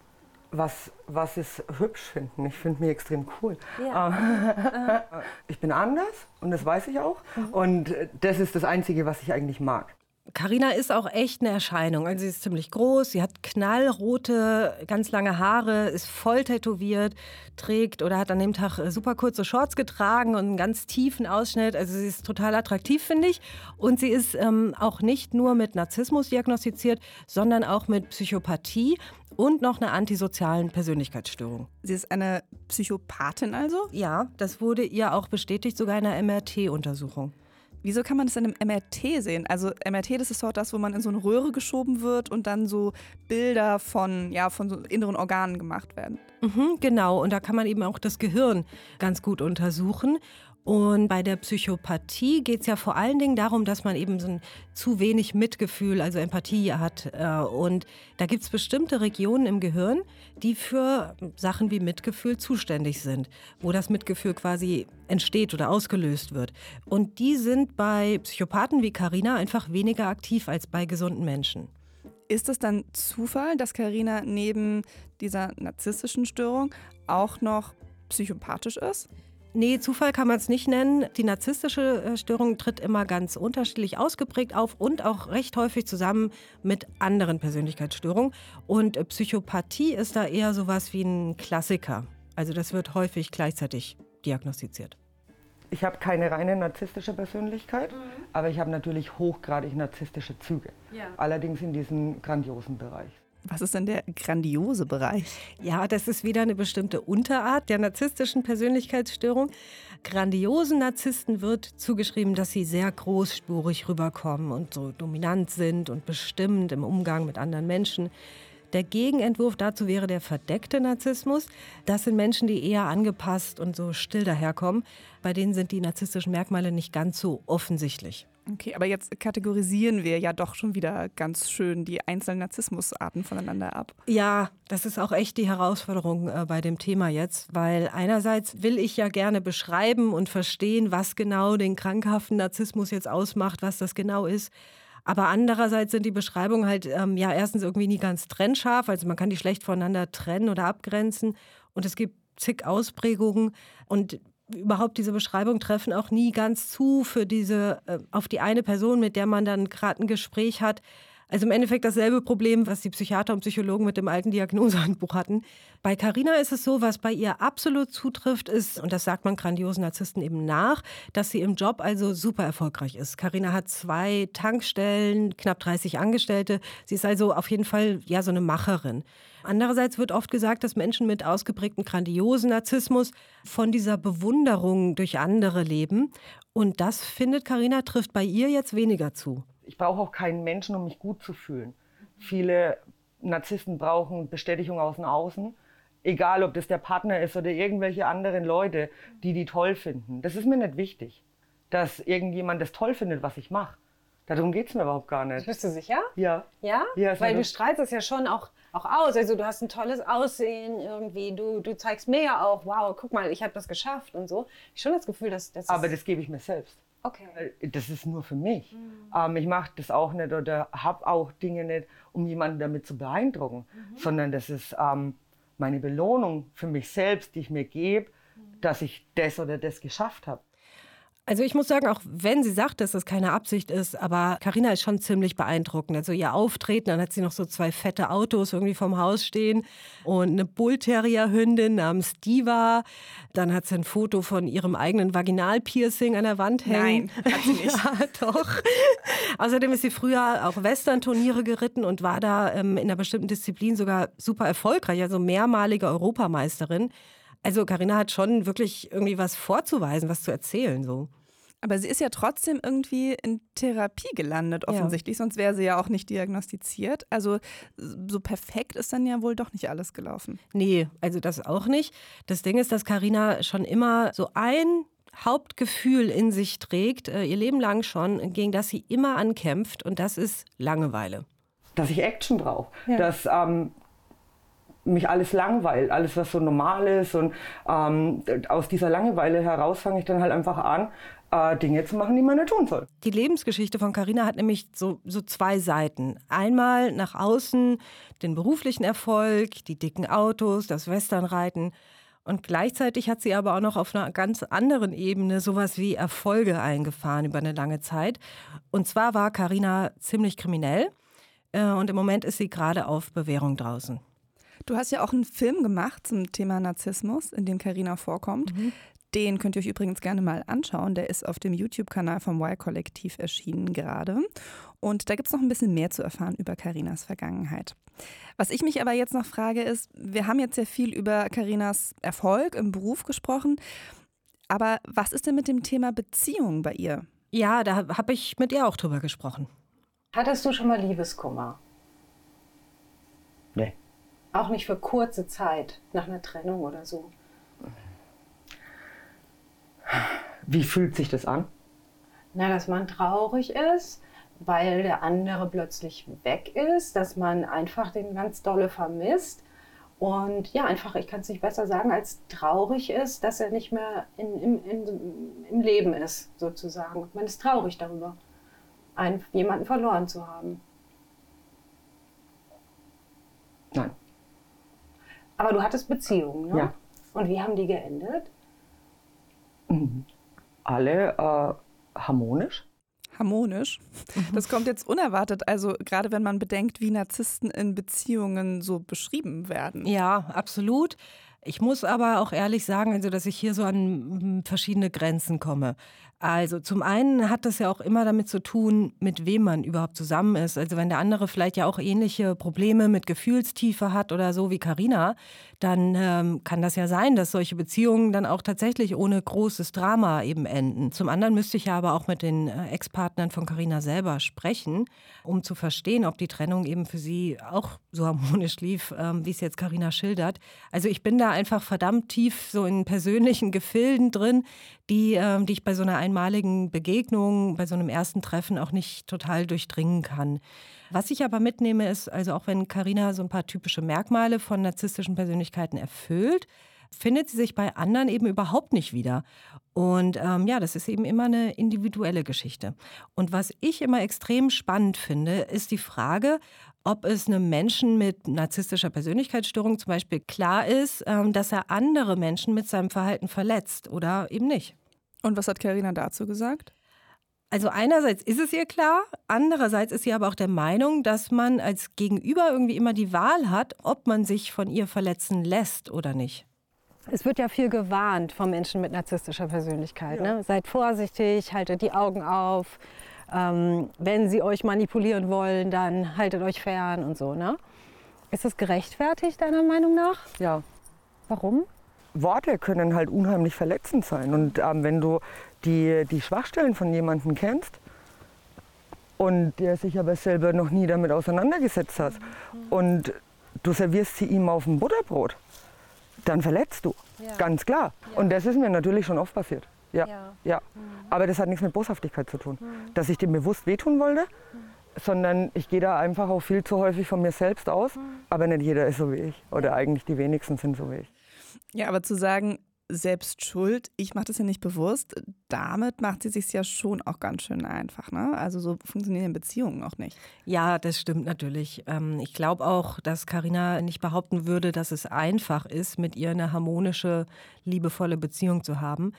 was, was ist hübsch finden? Ich finde mich extrem cool. Ja. Ähm, ich bin anders und das weiß ich auch. Und das ist das Einzige, was ich eigentlich mag. Carina ist auch echt eine Erscheinung. Also sie ist ziemlich groß, sie hat knallrote, ganz lange Haare, ist voll tätowiert, trägt oder hat an dem Tag äh, super kurze Shorts getragen und einen ganz tiefen Ausschnitt. Also sie ist total attraktiv, finde ich. Und sie ist ähm, auch nicht nur mit Narzissmus diagnostiziert, sondern auch mit Psychopathie und noch einer antisozialen Persönlichkeitsstörung. Sie ist eine Psychopathin also? Ja, das wurde ihr auch bestätigt, sogar in einer MRT-Untersuchung. Wieso kann man das in einem MRT sehen? Also MRT, das ist doch das, wo man in so eine Röhre geschoben wird und dann so Bilder von, ja, von so inneren Organen gemacht werden. Mhm, genau, und da kann man eben auch das Gehirn ganz gut untersuchen. Und bei der Psychopathie geht es ja vor allen Dingen darum, dass man eben so ein zu wenig Mitgefühl, also Empathie hat. Äh, Und da gibt es bestimmte Regionen im Gehirn, die für Sachen wie Mitgefühl zuständig sind, wo das Mitgefühl quasi entsteht oder ausgelöst wird. Und die sind bei Psychopathen wie Karina einfach weniger aktiv als bei gesunden Menschen. Ist es dann Zufall, dass Karina neben dieser narzisstischen Störung auch noch psychopathisch ist? Nee, Zufall kann man es nicht nennen. Die narzisstische äh, Störung tritt immer ganz unterschiedlich ausgeprägt auf und auch recht häufig zusammen mit anderen Persönlichkeitsstörungen. Und Psychopathie ist da eher sowas wie ein Klassiker. Also das wird häufig gleichzeitig diagnostiziert. Ich habe keine reine narzisstische Persönlichkeit, aber ich habe natürlich hochgradig narzisstische Züge. Allerdings in diesem grandiosen Bereich. Was ist denn der grandiose Bereich? Ja, das ist wieder eine bestimmte Unterart der narzisstischen Persönlichkeitsstörung. Grandiosen Narzissten wird zugeschrieben, dass sie sehr großspurig rüberkommen und so dominant sind und bestimmend im Umgang mit anderen Menschen. Der Gegenentwurf dazu wäre der verdeckte Narzissmus. Das sind Menschen, die eher angepasst und so still daherkommen. Bei denen sind die narzisstischen Merkmale nicht ganz so offensichtlich. Okay, aber jetzt kategorisieren wir ja doch schon wieder ganz schön die einzelnen Narzissmusarten voneinander ab. Ja, das ist auch echt die Herausforderung äh, bei dem Thema jetzt, weil einerseits will ich ja gerne beschreiben und verstehen, was genau den krankhaften Narzissmus jetzt ausmacht, was das genau ist. Aber andererseits sind die Beschreibungen halt ähm, ja erstens irgendwie nie ganz trennscharf, also man kann die schlecht voneinander trennen oder abgrenzen und es gibt zig Ausprägungen und überhaupt diese Beschreibungen treffen auch nie ganz zu für diese äh, auf die eine Person, mit der man dann gerade ein Gespräch hat. Also im Endeffekt dasselbe Problem, was die Psychiater und Psychologen mit dem alten Diagnosehandbuch hatten. Bei Carina ist es so, was bei ihr absolut zutrifft, ist, und das sagt man grandiosen Narzissten eben nach, dass sie im Job also super erfolgreich ist. Carina hat zwei Tankstellen, knapp 30 Angestellte. Sie ist also auf jeden Fall ja so eine Macherin. Andererseits wird oft gesagt, dass Menschen mit ausgeprägtem grandiosen Narzissmus von dieser Bewunderung durch andere leben. Und das findet Carina trifft bei ihr jetzt weniger zu. ich brauche auch keinen Menschen, um mich gut zu fühlen. Viele Narzissten brauchen Bestätigung aus dem Außen. Egal, ob das der Partner ist oder irgendwelche anderen Leute, die die toll finden. Das ist mir nicht wichtig, dass irgendjemand das toll findet, was ich mache. Darum geht es mir überhaupt gar nicht. Bist du sicher? Ja. Ja? Ja, Weil du strahlst es ja schon auch, auch aus. Also du hast ein tolles Aussehen irgendwie. Du, du zeigst mir ja auch, wow, guck mal, ich habe das geschafft und so. Ich schon das Gefühl, dass das Aber das gebe ich mir selbst. okay. Das ist nur für mich. Ähm, ich mache das auch nicht oder habe auch Dinge nicht, um jemanden damit zu beeindrucken, sondern das ist ähm, meine Belohnung für mich selbst, die ich mir gebe, dass ich das oder das geschafft habe. Also ich muss sagen, auch wenn sie sagt, dass das keine Absicht ist, aber Karina ist schon ziemlich beeindruckend. Also ihr Auftreten, dann hat sie noch so zwei fette Autos irgendwie vom Haus stehen und eine Bullterrier-Hündin namens Diva. Dann hat sie ein Foto von ihrem eigenen Vaginalpiercing an der Wand hängen. Nein, hat sie nicht. ja, doch. Außerdem ist sie früher auch Western-Turniere geritten und war da ähm, in einer bestimmten Disziplin sogar super erfolgreich, also mehrmalige Europameisterin. Also Karina hat schon wirklich irgendwie was vorzuweisen, was zu erzählen so. Aber sie ist ja trotzdem irgendwie in Therapie gelandet, Ja. offensichtlich, sonst wäre sie ja auch nicht diagnostiziert. Also so perfekt ist dann ja wohl doch nicht alles gelaufen. Nee, also das auch nicht. Das Ding ist, dass Karina schon immer so ein Hauptgefühl in sich trägt, äh, ihr Leben lang schon, gegen das sie immer ankämpft und das ist Langeweile. Dass ich Action brauche, dass ähm, mich alles langweilt, alles was so normal ist und ähm, aus dieser Langeweile heraus fange ich dann halt einfach an, äh, Dinge zu machen, die man nicht tun soll. Die Lebensgeschichte von Carina hat nämlich so, so zwei Seiten. Einmal nach außen den beruflichen Erfolg, die dicken Autos, das Westernreiten. Und gleichzeitig hat sie aber auch noch auf einer ganz anderen Ebene sowas wie Erfolge eingefahren über eine lange Zeit. Und zwar war Carina ziemlich kriminell. äh, Und im Moment ist sie gerade auf Bewährung draußen. Du hast ja auch einen Film gemacht zum Thema Narzissmus, in dem Karina vorkommt. Den könnt ihr euch übrigens gerne mal anschauen. Der ist auf dem YouTube-Kanal vom Y-Kollektiv erschienen gerade. Und da gibt es noch ein bisschen mehr zu erfahren über Karinas Vergangenheit. Was ich mich aber jetzt noch frage ist, wir haben jetzt sehr viel über Karinas Erfolg im Beruf gesprochen. Aber was ist denn mit dem Thema Beziehung bei ihr? Ja, da habe ich mit ihr auch drüber gesprochen. Hattest du schon mal Liebeskummer? Nee. Auch nicht für kurze Zeit, nach einer Trennung oder so. Wie fühlt sich das an? Na, dass man traurig ist, weil der andere plötzlich weg ist, dass man einfach den ganz dolle vermisst. Und ja, einfach, ich kann es nicht besser sagen, als traurig ist, dass er nicht mehr in, im, in, im Leben ist, sozusagen. Und man ist traurig darüber, einen, jemanden verloren zu haben. Nein. Aber du hattest Beziehungen, ne? Ja. Und wie haben die geendet? Alle äh, harmonisch. harmonisch. Das kommt jetzt unerwartet, also gerade wenn man bedenkt, wie Narzissten in Beziehungen so beschrieben werden. Ja, absolut. Ich muss aber auch ehrlich sagen, also dass ich hier so an verschiedene Grenzen komme. Also zum einen hat das ja auch immer damit zu tun, mit wem man überhaupt zusammen ist. Also wenn der andere vielleicht ja auch ähnliche Probleme mit Gefühlstiefe hat oder so wie Karina, dann ähm, kann das ja sein, dass solche Beziehungen dann auch tatsächlich ohne großes Drama eben enden. Zum anderen müsste ich ja aber auch mit den äh, Ex-Partnern von Karina selber sprechen, um zu verstehen, ob die Trennung eben für sie auch so harmonisch lief, ähm, wie es jetzt Karina schildert. Also ich bin da einfach verdammt tief so in persönlichen Gefilden drin, die, ähm, die ich bei so einer einmaligen Begegnung, bei so einem ersten Treffen auch nicht total durchdringen kann. Was ich aber mitnehme, ist, also auch wenn Karina so ein paar typische Merkmale von narzisstischen Persönlichkeiten erfüllt, findet sie sich bei anderen eben überhaupt nicht wieder. Und ähm, ja, das ist eben immer eine individuelle Geschichte. Und was ich immer extrem spannend finde, ist die Frage, ob es einem Menschen mit narzisstischer Persönlichkeitsstörung zum Beispiel klar ist, ähm, dass er andere Menschen mit seinem Verhalten verletzt oder eben nicht. Und was hat Karina dazu gesagt? Also einerseits ist es ihr klar, andererseits ist sie aber auch der Meinung, dass man als Gegenüber irgendwie immer die Wahl hat, ob man sich von ihr verletzen lässt oder nicht. Es wird ja viel gewarnt von Menschen mit narzisstischer Persönlichkeit. Ne? Seid vorsichtig, haltet die Augen auf. Ähm, wenn sie euch manipulieren wollen, dann haltet euch fern und so. Ne? Ist das gerechtfertigt deiner Meinung nach? Ja. Warum? Worte können halt unheimlich verletzend sein. Und ähm, wenn du die, die Schwachstellen von jemandem kennst, und der sich aber selber noch nie damit auseinandergesetzt hat. Und du servierst sie ihm auf ein Butterbrot, dann verletzt du. Ja. Ganz klar. Und das ist mir natürlich schon oft passiert. Ja. Ja. ja. Aber das hat nichts mit Boshaftigkeit zu tun. Dass ich dem bewusst wehtun wollte, sondern ich gehe da einfach auch viel zu häufig von mir selbst aus. Aber nicht jeder ist so wie ich. Oder eigentlich die wenigsten sind so wie ich. Ja, aber zu sagen, selbst schuld, ich mache das ja nicht bewusst, damit macht sie sich ja schon auch ganz schön einfach. Ne? Also so funktionieren Beziehungen auch nicht. Ja, das stimmt natürlich. Ähm, Ich glaube auch, dass Karina nicht behaupten würde, dass es einfach ist, mit ihr eine harmonische, liebevolle Beziehung zu haben.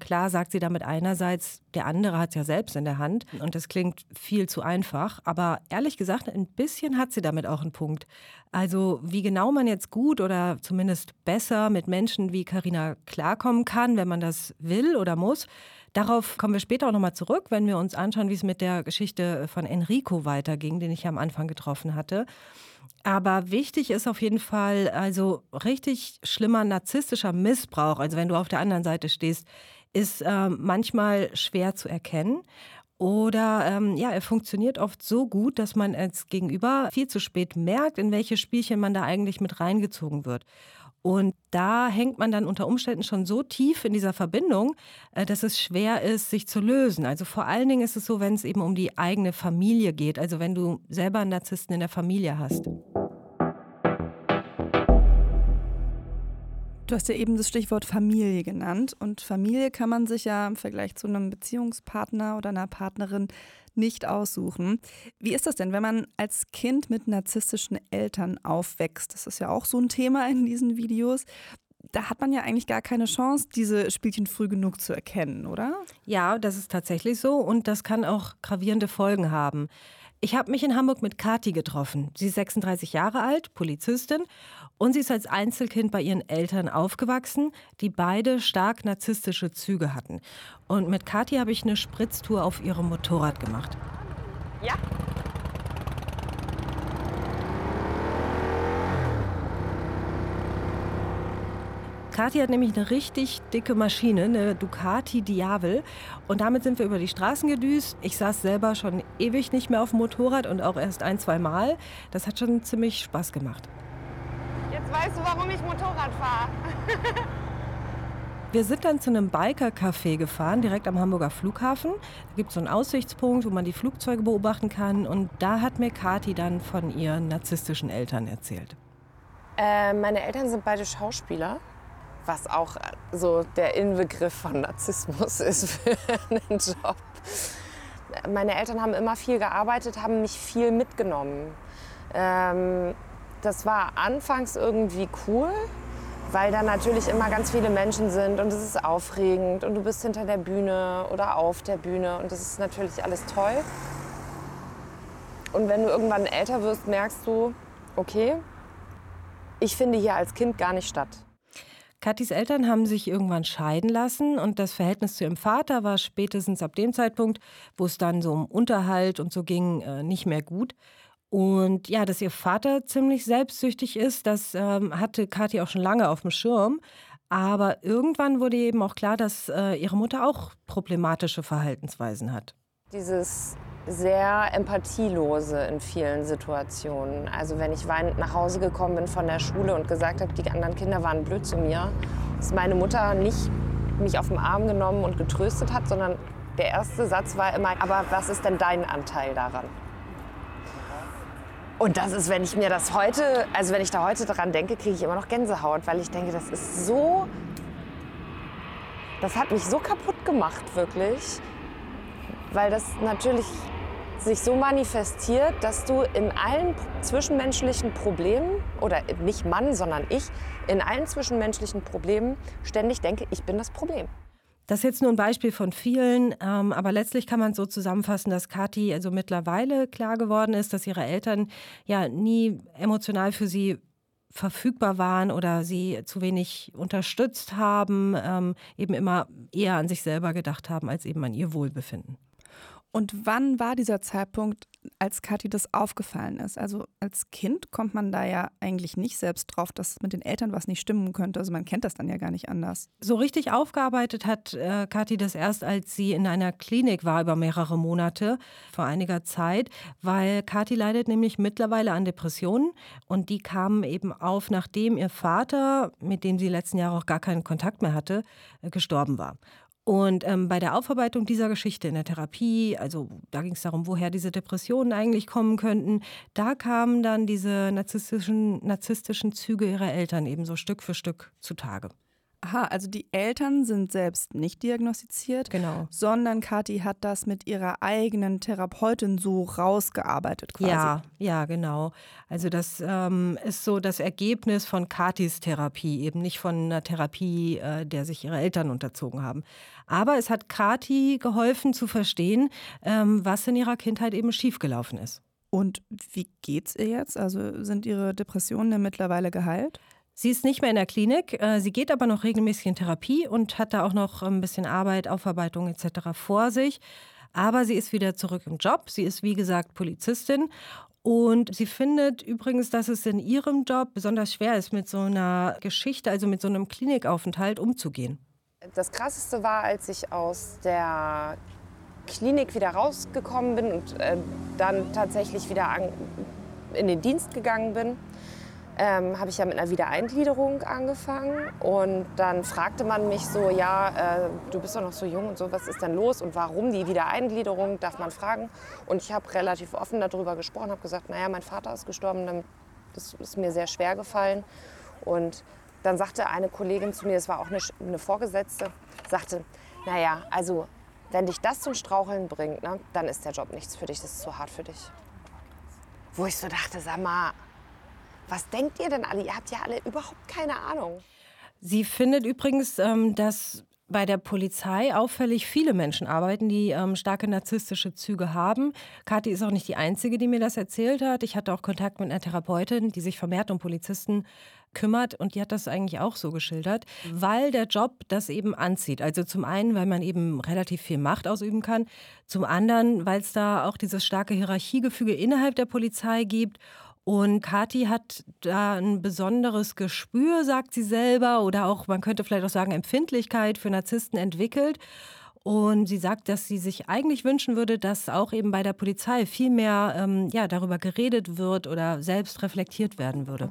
Klar sagt sie damit einerseits, der andere hat es ja selbst in der Hand und das klingt viel zu einfach, aber ehrlich gesagt, ein bisschen hat sie damit auch einen Punkt. Also wie genau man jetzt gut oder zumindest besser mit Menschen wie Karina klarkommen kann, wenn man das will oder muss, darauf kommen wir später auch nochmal zurück, wenn wir uns anschauen, wie es mit der Geschichte von Enrico weiterging, den ich am Anfang getroffen hatte. Aber wichtig ist auf jeden Fall, also richtig schlimmer narzisstischer Missbrauch, also wenn du auf der anderen Seite stehst, ist äh, manchmal schwer zu erkennen. Oder ähm, ja, er funktioniert oft so gut, dass man als Gegenüber viel zu spät merkt, in welche Spielchen man da eigentlich mit reingezogen wird. Und da hängt man dann unter Umständen schon so tief in dieser Verbindung, äh, dass es schwer ist, sich zu lösen. Also vor allen Dingen ist es so, wenn es eben um die eigene Familie geht. Also wenn du selber einen Narzissten in der Familie hast. Du hast ja eben das Stichwort Familie genannt. Und Familie kann man sich ja im Vergleich zu einem Beziehungspartner oder einer Partnerin nicht aussuchen. Wie ist das denn, wenn man als Kind mit narzisstischen Eltern aufwächst? Das ist ja auch so ein Thema in diesen Videos. Da hat man ja eigentlich gar keine Chance, diese Spielchen früh genug zu erkennen, oder? Ja, das ist tatsächlich so und das kann auch gravierende Folgen haben. Ich habe mich in Hamburg mit Kati getroffen. Sie ist 36 Jahre alt, Polizistin und sie ist als Einzelkind bei ihren Eltern aufgewachsen, die beide stark narzisstische Züge hatten. Und mit Kati habe ich eine Spritztour auf ihrem Motorrad gemacht. Ja. Kati hat nämlich eine richtig dicke Maschine, eine Ducati Diavel. Und damit sind wir über die Straßen gedüst. Ich saß selber schon ewig nicht mehr auf dem Motorrad und auch erst ein, zwei Mal. Das hat schon ziemlich Spaß gemacht. Weißt du, warum ich Motorrad fahre. Wir sind dann zu einem Biker-Café gefahren, direkt am Hamburger Flughafen. Da gibt es so einen Aussichtspunkt, wo man die Flugzeuge beobachten kann. Und da hat mir Kati dann von ihren narzisstischen Eltern erzählt. Äh, meine Eltern sind beide Schauspieler, was auch so der Inbegriff von Narzissmus ist für einen Job. Meine Eltern haben immer viel gearbeitet, haben mich viel mitgenommen. Ähm, das war anfangs irgendwie cool, weil da natürlich immer ganz viele Menschen sind und es ist aufregend und du bist hinter der Bühne oder auf der Bühne und das ist natürlich alles toll. Und wenn du irgendwann älter wirst, merkst du, okay, ich finde hier als Kind gar nicht statt. Katis Eltern haben sich irgendwann scheiden lassen und das Verhältnis zu ihrem Vater war spätestens ab dem Zeitpunkt, wo es dann so um Unterhalt und so ging, äh, nicht mehr gut. Und ja, dass ihr Vater ziemlich selbstsüchtig ist, das ähm, hatte Kathi auch schon lange auf dem Schirm. Aber irgendwann wurde eben auch klar, dass äh, ihre Mutter auch problematische Verhaltensweisen hat. Dieses sehr empathielose in vielen Situationen. Also wenn ich weinend nach Hause gekommen bin von der Schule und gesagt habe, die anderen Kinder waren blöd zu mir, dass meine Mutter nicht mich auf den Arm genommen und getröstet hat, sondern der erste Satz war immer, aber was ist denn dein Anteil daran? Und das ist, wenn ich mir das heute, also wenn ich da heute dran denke, kriege ich immer noch Gänsehaut, weil ich denke, das ist so, das hat mich so kaputt gemacht, wirklich, weil das natürlich sich so manifestiert, dass du in allen zwischenmenschlichen Problemen, oder nicht Mann, sondern ich, in allen zwischenmenschlichen Problemen ständig denke, ich bin das Problem. Das ist jetzt nur ein Beispiel von vielen, ähm, aber letztlich kann man so zusammenfassen, dass Kathi also mittlerweile klar geworden ist, dass ihre Eltern ja nie emotional für sie verfügbar waren oder sie zu wenig unterstützt haben, ähm, eben immer eher an sich selber gedacht haben als eben an ihr Wohlbefinden. Und wann war dieser Zeitpunkt, als Kathi das aufgefallen ist? Also als Kind kommt man da ja eigentlich nicht selbst drauf, dass mit den Eltern was nicht stimmen könnte. Also man kennt das dann ja gar nicht anders. So richtig aufgearbeitet hat äh, Kathi das erst, als sie in einer Klinik war über mehrere Monate vor einiger Zeit, weil Kathi leidet nämlich mittlerweile an Depressionen und die kamen eben auf, nachdem ihr Vater, mit dem sie letzten Jahre auch gar keinen Kontakt mehr hatte, äh, gestorben war. Und ähm, bei der Aufarbeitung dieser Geschichte in der Therapie, also da ging es darum, woher diese Depressionen eigentlich kommen könnten, da kamen dann diese narzisstischen, narzisstischen Züge ihrer Eltern eben so Stück für Stück zutage. Aha, also die Eltern sind selbst nicht diagnostiziert, genau. sondern Kathi hat das mit ihrer eigenen Therapeutin so rausgearbeitet quasi. Ja, ja, genau. Also das ähm, ist so das Ergebnis von Kathis Therapie, eben nicht von einer Therapie, äh, der sich ihre Eltern unterzogen haben. Aber es hat Kathi geholfen zu verstehen, ähm, was in ihrer Kindheit eben schiefgelaufen ist. Und wie geht's ihr jetzt? Also sind ihre Depressionen denn mittlerweile geheilt? Sie ist nicht mehr in der Klinik, äh, sie geht aber noch regelmäßig in Therapie und hat da auch noch ein bisschen Arbeit, Aufarbeitung etc. vor sich. Aber sie ist wieder zurück im Job. Sie ist, wie gesagt, Polizistin. Und sie findet übrigens, dass es in ihrem Job besonders schwer ist, mit so einer Geschichte, also mit so einem Klinikaufenthalt umzugehen. Das Krasseste war, als ich aus der Klinik wieder rausgekommen bin und äh, dann tatsächlich wieder an, in den Dienst gegangen bin ähm, habe ich ja mit einer Wiedereingliederung angefangen. Und dann fragte man mich so, ja, äh, du bist doch noch so jung und so, was ist denn los und warum die Wiedereingliederung, darf man fragen. Und ich habe relativ offen darüber gesprochen, habe gesagt, naja, mein Vater ist gestorben, das ist mir sehr schwer gefallen. Und dann sagte eine Kollegin zu mir, es war auch eine, eine Vorgesetzte, sagte, naja, also wenn dich das zum Straucheln bringt, ne, dann ist der Job nichts für dich, das ist zu hart für dich. Wo ich so dachte, sag mal, was denkt ihr denn alle? Ihr habt ja alle überhaupt keine Ahnung. Sie findet übrigens, ähm, dass bei der Polizei auffällig viele Menschen arbeiten, die ähm, starke narzisstische Züge haben. Kathi ist auch nicht die Einzige, die mir das erzählt hat. Ich hatte auch Kontakt mit einer Therapeutin, die sich vermehrt um Polizisten kümmert und die hat das eigentlich auch so geschildert, weil der Job das eben anzieht. Also zum einen, weil man eben relativ viel Macht ausüben kann, zum anderen, weil es da auch dieses starke Hierarchiegefüge innerhalb der Polizei gibt und Kathi hat da ein besonderes Gespür, sagt sie selber, oder auch, man könnte vielleicht auch sagen, Empfindlichkeit für Narzissten entwickelt. Und sie sagt, dass sie sich eigentlich wünschen würde, dass auch eben bei der Polizei viel mehr ähm, ja, darüber geredet wird oder selbst reflektiert werden würde.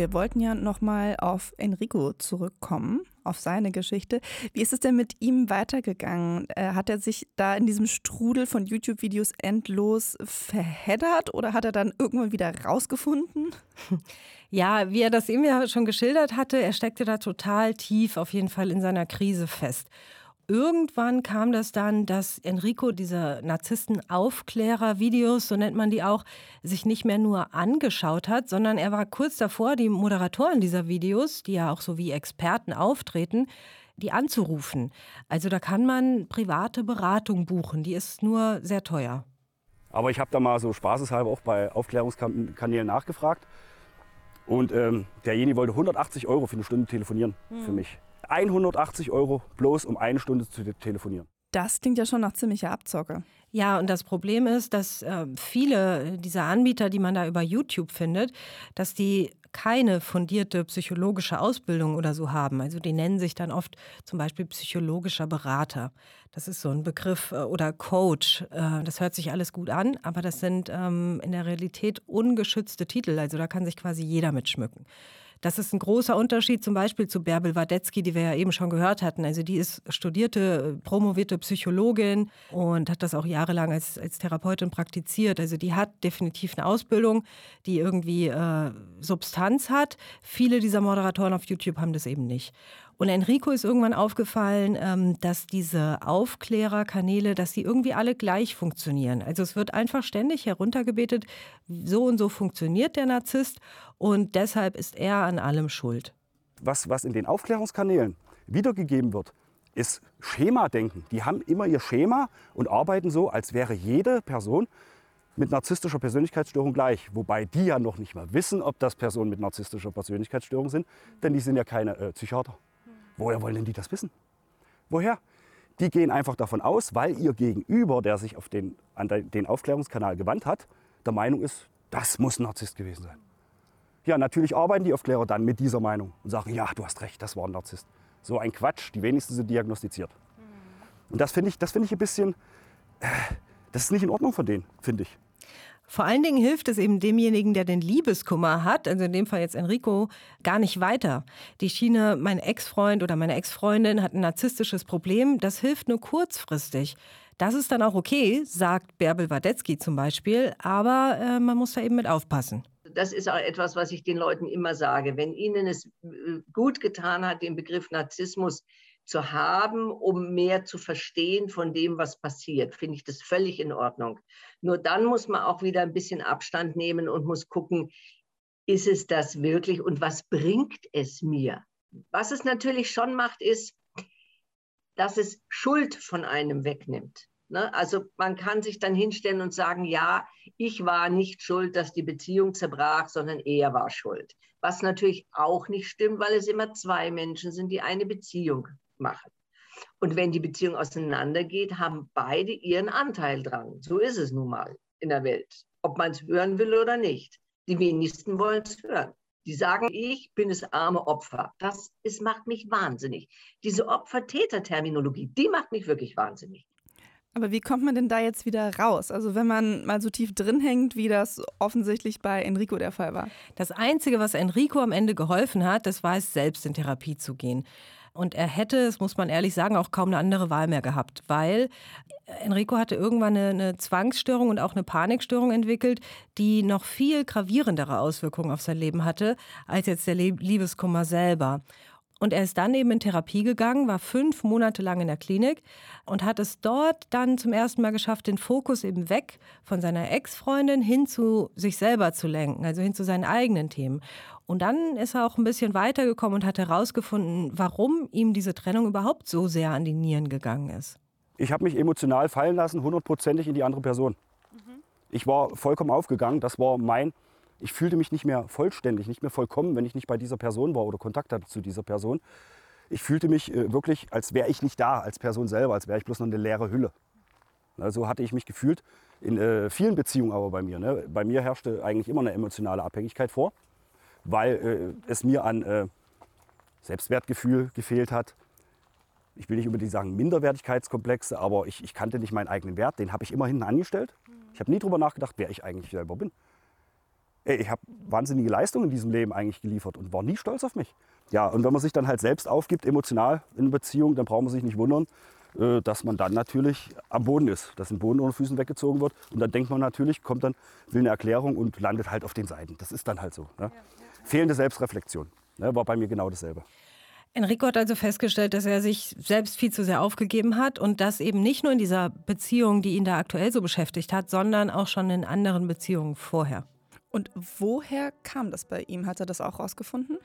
Wir wollten ja nochmal auf Enrico zurückkommen, auf seine Geschichte. Wie ist es denn mit ihm weitergegangen? Äh, hat er sich da in diesem Strudel von YouTube-Videos endlos verheddert oder hat er dann irgendwann wieder rausgefunden? Ja, wie er das eben ja schon geschildert hatte, er steckte da total tief auf jeden Fall in seiner Krise fest irgendwann kam das dann, dass Enrico diese Narzissten-Aufklärer-Videos, so nennt man die auch, sich nicht mehr nur angeschaut hat, sondern er war kurz davor, die Moderatoren dieser Videos, die ja auch so wie Experten auftreten, die anzurufen. Also da kann man private Beratung buchen, die ist nur sehr teuer. Aber ich habe da mal so spaßeshalber auch bei Aufklärungskanälen nachgefragt. Und ähm, derjenige wollte 180 Euro für eine Stunde telefonieren hm. für mich. 180 Euro bloß, um eine Stunde zu telefonieren. Das klingt ja schon nach ziemlicher Abzocke. Ja, und das Problem ist, dass äh, viele dieser Anbieter, die man da über YouTube findet, dass die keine fundierte psychologische Ausbildung oder so haben. Also die nennen sich dann oft zum Beispiel psychologischer Berater. Das ist so ein Begriff äh, oder Coach. Äh, das hört sich alles gut an, aber das sind ähm, in der Realität ungeschützte Titel. Also da kann sich quasi jeder mitschmücken. Das ist ein großer Unterschied zum Beispiel zu Bärbel Wadetzky, die wir ja eben schon gehört hatten. Also die ist studierte, promovierte Psychologin und hat das auch jahrelang als, als Therapeutin praktiziert. Also die hat definitiv eine Ausbildung, die irgendwie äh, Substanz hat. Viele dieser Moderatoren auf YouTube haben das eben nicht. Und Enrico ist irgendwann aufgefallen, ähm, dass diese Aufklärerkanäle, dass die irgendwie alle gleich funktionieren. Also es wird einfach ständig heruntergebetet, so und so funktioniert der Narzisst und deshalb ist er an allem schuld. Was, was in den Aufklärungskanälen wiedergegeben wird, ist Schemadenken. Die haben immer ihr Schema und arbeiten so, als wäre jede Person mit narzisstischer Persönlichkeitsstörung gleich. Wobei die ja noch nicht mal wissen, ob das Personen mit narzisstischer Persönlichkeitsstörung sind, denn die sind ja keine äh, Psychiater. Woher wollen denn die das wissen? Woher? Die gehen einfach davon aus, weil ihr Gegenüber, der sich auf den, an den Aufklärungskanal gewandt hat, der Meinung ist, das muss ein Narzisst gewesen sein. Ja, natürlich arbeiten die Aufklärer dann mit dieser Meinung und sagen, ja, du hast recht, das war ein Narzisst. So ein Quatsch, die wenigsten sind diagnostiziert. Und das finde ich, das finde ich ein bisschen, äh, das ist nicht in Ordnung von denen, finde ich. Vor allen Dingen hilft es eben demjenigen, der den Liebeskummer hat, also in dem Fall jetzt Enrico, gar nicht weiter. Die Schiene, mein Ex-Freund oder meine Ex-Freundin hat ein narzisstisches Problem, das hilft nur kurzfristig. Das ist dann auch okay, sagt Bärbel Wadetzky zum Beispiel, aber äh, man muss da eben mit aufpassen. Das ist auch etwas, was ich den Leuten immer sage. Wenn ihnen es äh, gut getan hat, den Begriff Narzissmus zu haben, um mehr zu verstehen von dem, was passiert, finde ich das völlig in Ordnung. Nur dann muss man auch wieder ein bisschen Abstand nehmen und muss gucken, ist es das wirklich und was bringt es mir? Was es natürlich schon macht, ist, dass es Schuld von einem wegnimmt. Ne? Also man kann sich dann hinstellen und sagen, ja, ich war nicht schuld, dass die Beziehung zerbrach, sondern er war schuld. Was natürlich auch nicht stimmt, weil es immer zwei Menschen sind, die eine Beziehung machen. Und wenn die Beziehung auseinandergeht, haben beide ihren Anteil dran. So ist es nun mal in der Welt, ob man es hören will oder nicht. Die wenigsten wollen es hören. Die sagen, ich bin das arme Opfer. Das ist, macht mich wahnsinnig. Diese Opfer-Täter-Terminologie, die macht mich wirklich wahnsinnig. Aber wie kommt man denn da jetzt wieder raus? Also wenn man mal so tief drin hängt, wie das offensichtlich bei Enrico der Fall war. Das Einzige, was Enrico am Ende geholfen hat, das war es, selbst in Therapie zu gehen. Und er hätte, das muss man ehrlich sagen, auch kaum eine andere Wahl mehr gehabt, weil Enrico hatte irgendwann eine, eine, Zwangsstörung und auch eine Panikstörung entwickelt, die noch viel gravierendere Auswirkungen auf sein Leben hatte, als jetzt der Liebeskummer selber. Und er ist dann eben in Therapie gegangen, war fünf Monate lang in der Klinik und hat es dort dann zum ersten Mal geschafft, den Fokus eben weg von seiner Ex-Freundin hin zu sich selber zu lenken, also hin zu seinen eigenen Themen. Und dann ist er auch ein bisschen weitergekommen und hat herausgefunden, warum ihm diese Trennung überhaupt so sehr an die Nieren gegangen ist. Ich habe mich emotional fallen lassen, hundertprozentig in die andere Person. Mhm. Ich war vollkommen aufgegangen. Das war mein. Ich fühlte mich nicht mehr vollständig, nicht mehr vollkommen, wenn ich nicht bei dieser Person war oder Kontakt hatte zu dieser Person. Ich fühlte mich äh, wirklich, als wäre ich nicht da, als Person selber, als wäre ich bloß noch eine leere Hülle. Na, so hatte ich mich gefühlt in äh, vielen Beziehungen aber bei mir. Ne? Bei mir herrschte eigentlich immer eine emotionale Abhängigkeit vor weil äh, es mir an Selbstwertgefühl gefehlt hat. Ich will nicht unbedingt sagen Minderwertigkeitskomplexe, aber ich, ich kannte nicht meinen eigenen Wert. Den habe ich immer hinten angestellt. Ich habe nie darüber nachgedacht, wer ich eigentlich selber bin. Ich habe wahnsinnige Leistungen in diesem Leben eigentlich geliefert und war nie stolz auf mich. Ja, und wenn man sich dann halt selbst aufgibt, emotional in einer Beziehung, dann braucht man sich nicht wundern, äh, dass man dann natürlich am Boden ist, dass ein Boden unter Füßen weggezogen wird. Und dann denkt man natürlich, kommt dann, will eine Erklärung und landet halt auf den Seiten. Das ist dann halt so. Ne? fehlende Selbstreflexion. Ne, war bei mir genau dasselbe. Enrico hat also festgestellt, dass er sich selbst viel zu sehr aufgegeben hat und das eben nicht nur in dieser Beziehung, die ihn da aktuell so beschäftigt hat, sondern auch schon in anderen Beziehungen vorher. Und woher kam das bei ihm? Hat er das auch rausgefunden?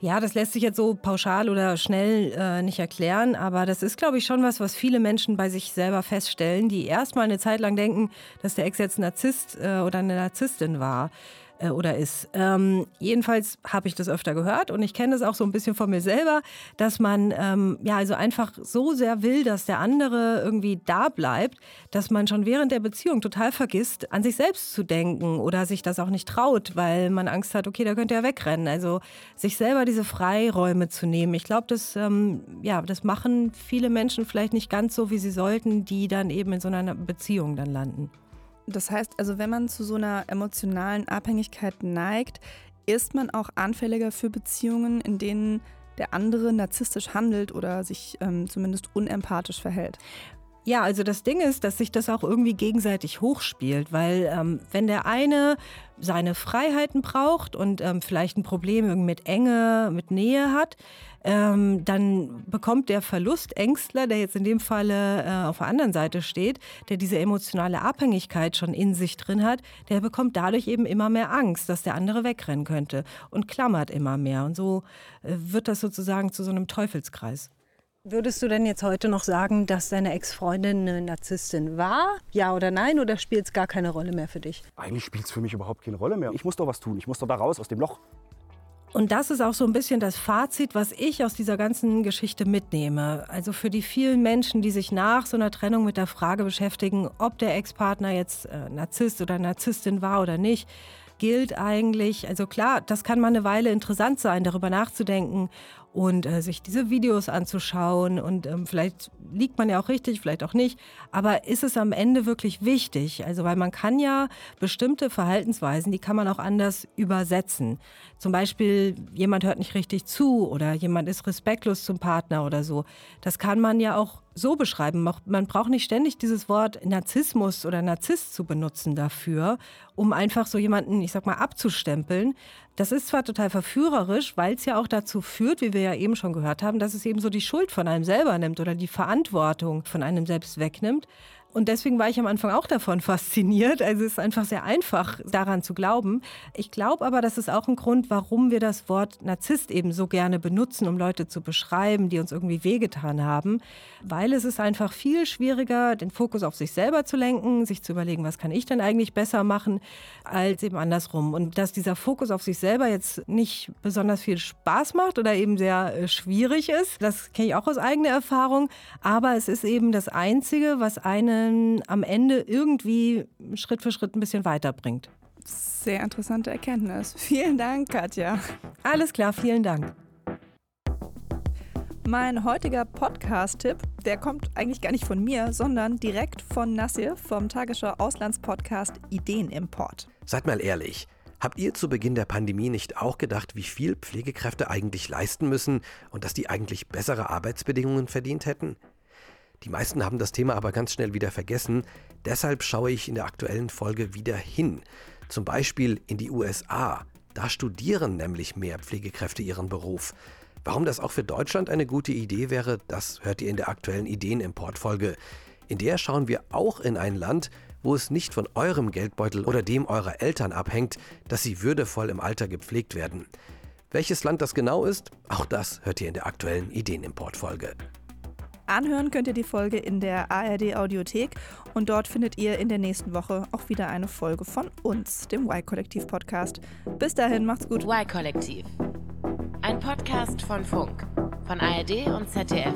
Ja, das lässt sich jetzt so pauschal oder schnell äh, nicht erklären, aber das ist, glaube ich, schon was, was viele Menschen bei sich selber feststellen, die erstmal eine Zeit lang denken, dass der Ex jetzt ein Narzisst äh, oder eine Narzisstin war äh, oder ist. Ähm, jedenfalls habe ich das öfter gehört und ich kenne das auch so ein bisschen von mir selber, dass man ähm, ja also einfach so sehr will, dass der andere irgendwie da bleibt, dass man schon während der Beziehung total vergisst, an sich selbst zu denken oder sich das auch nicht traut, weil man Angst hat, okay, da könnte er wegrennen. Also sich selber diese Freiräume zu nehmen. Ich glaube, das, ähm, ja, das machen viele Menschen vielleicht nicht ganz so, wie sie sollten, die dann eben in so einer Beziehung dann landen. Das heißt also, wenn man zu so einer emotionalen Abhängigkeit neigt, ist man auch anfälliger für Beziehungen, in denen der andere narzisstisch handelt oder sich ähm, zumindest unempathisch verhält. Ja, also das Ding ist, dass sich das auch irgendwie gegenseitig hochspielt, weil ähm, wenn der eine seine Freiheiten braucht und ähm, vielleicht ein Problem mit Enge, mit Nähe hat, ähm, dann bekommt der Verlustängstler, der jetzt in dem Falle äh, auf der anderen Seite steht, der diese emotionale Abhängigkeit schon in sich drin hat, der bekommt dadurch eben immer mehr Angst, dass der andere wegrennen könnte und klammert immer mehr. Und so äh, wird das sozusagen zu so einem Teufelskreis. Würdest du denn jetzt heute noch sagen, dass deine Ex-Freundin eine Narzisstin war? Ja oder nein? Oder spielt es gar keine Rolle mehr für dich? Eigentlich spielt es für mich überhaupt keine Rolle mehr. Ich muss doch was tun. Ich muss doch da raus aus dem Loch. Und das ist auch so ein bisschen das Fazit, was ich aus dieser ganzen Geschichte mitnehme. Also für die vielen Menschen, die sich nach so einer Trennung mit der Frage beschäftigen, ob der Ex-Partner jetzt äh, Narzisst oder Narzisstin war oder nicht, gilt eigentlich, also klar, das kann mal eine Weile interessant sein, darüber nachzudenken und äh, sich diese Videos anzuschauen. Und ähm, vielleicht liegt man ja auch richtig, vielleicht auch nicht. Aber ist es am Ende wirklich wichtig? Also, weil man kann ja bestimmte Verhaltensweisen, die kann man auch anders übersetzen. Zum Beispiel, jemand hört nicht richtig zu oder jemand ist respektlos zum Partner oder so. Das kann man ja auch so beschreiben. Man braucht nicht ständig dieses Wort Narzissmus oder Narzisst zu benutzen dafür, um einfach so jemanden, ich sag mal, abzustempeln. Das ist zwar total verführerisch, weil es ja auch dazu führt, wie wir ja eben schon gehört haben, dass es eben so die Schuld von einem selber nimmt oder die Verantwortung von einem selbst wegnimmt. Und deswegen war ich am Anfang auch davon fasziniert. Also es ist einfach sehr einfach, daran zu glauben. Ich glaube aber, das ist auch ein Grund, warum wir das Wort Narzisst eben so gerne benutzen, um Leute zu beschreiben, die uns irgendwie wehgetan haben. Weil es ist einfach viel schwieriger, den Fokus auf sich selber zu lenken, sich zu überlegen, was kann ich denn eigentlich besser machen, als eben andersrum. Und dass dieser Fokus auf sich selber jetzt nicht besonders viel Spaß macht oder eben sehr äh, schwierig ist, das kenne ich auch aus eigener Erfahrung. Aber es ist eben das Einzige, was eine einen am Ende irgendwie Schritt für Schritt ein bisschen weiterbringt. Sehr interessante Erkenntnis. Vielen Dank, Katja. Alles klar, vielen Dank. Mein heutiger Podcast-Tipp, der kommt eigentlich gar nicht von mir, sondern direkt von Nassir vom Tagesschau Auslandspodcast Ideenimport. Seid mal ehrlich, habt ihr zu Beginn der Pandemie nicht auch gedacht, wie viel Pflegekräfte eigentlich leisten müssen und dass die eigentlich bessere Arbeitsbedingungen verdient hätten? Die meisten haben das Thema aber ganz schnell wieder vergessen. Deshalb schaue ich in der aktuellen Folge wieder hin. Zum Beispiel in die USA. Da studieren nämlich mehr Pflegekräfte ihren Beruf. Warum das auch für Deutschland eine gute Idee wäre, das hört ihr in der aktuellen Ideenimport-Folge. In der schauen wir auch in ein Land, wo es nicht von eurem Geldbeutel oder dem eurer Eltern abhängt, dass sie würdevoll im Alter gepflegt werden. Welches Land das genau ist, auch das hört ihr in der aktuellen Ideenimport-Folge. Anhören könnt ihr die Folge in der ARD Audiothek und dort findet ihr in der nächsten Woche auch wieder eine Folge von uns, dem Y-Kollektiv Podcast. Bis dahin, macht's gut. Y-Kollektiv. Ein Podcast von Funk, von ARD und ZDF.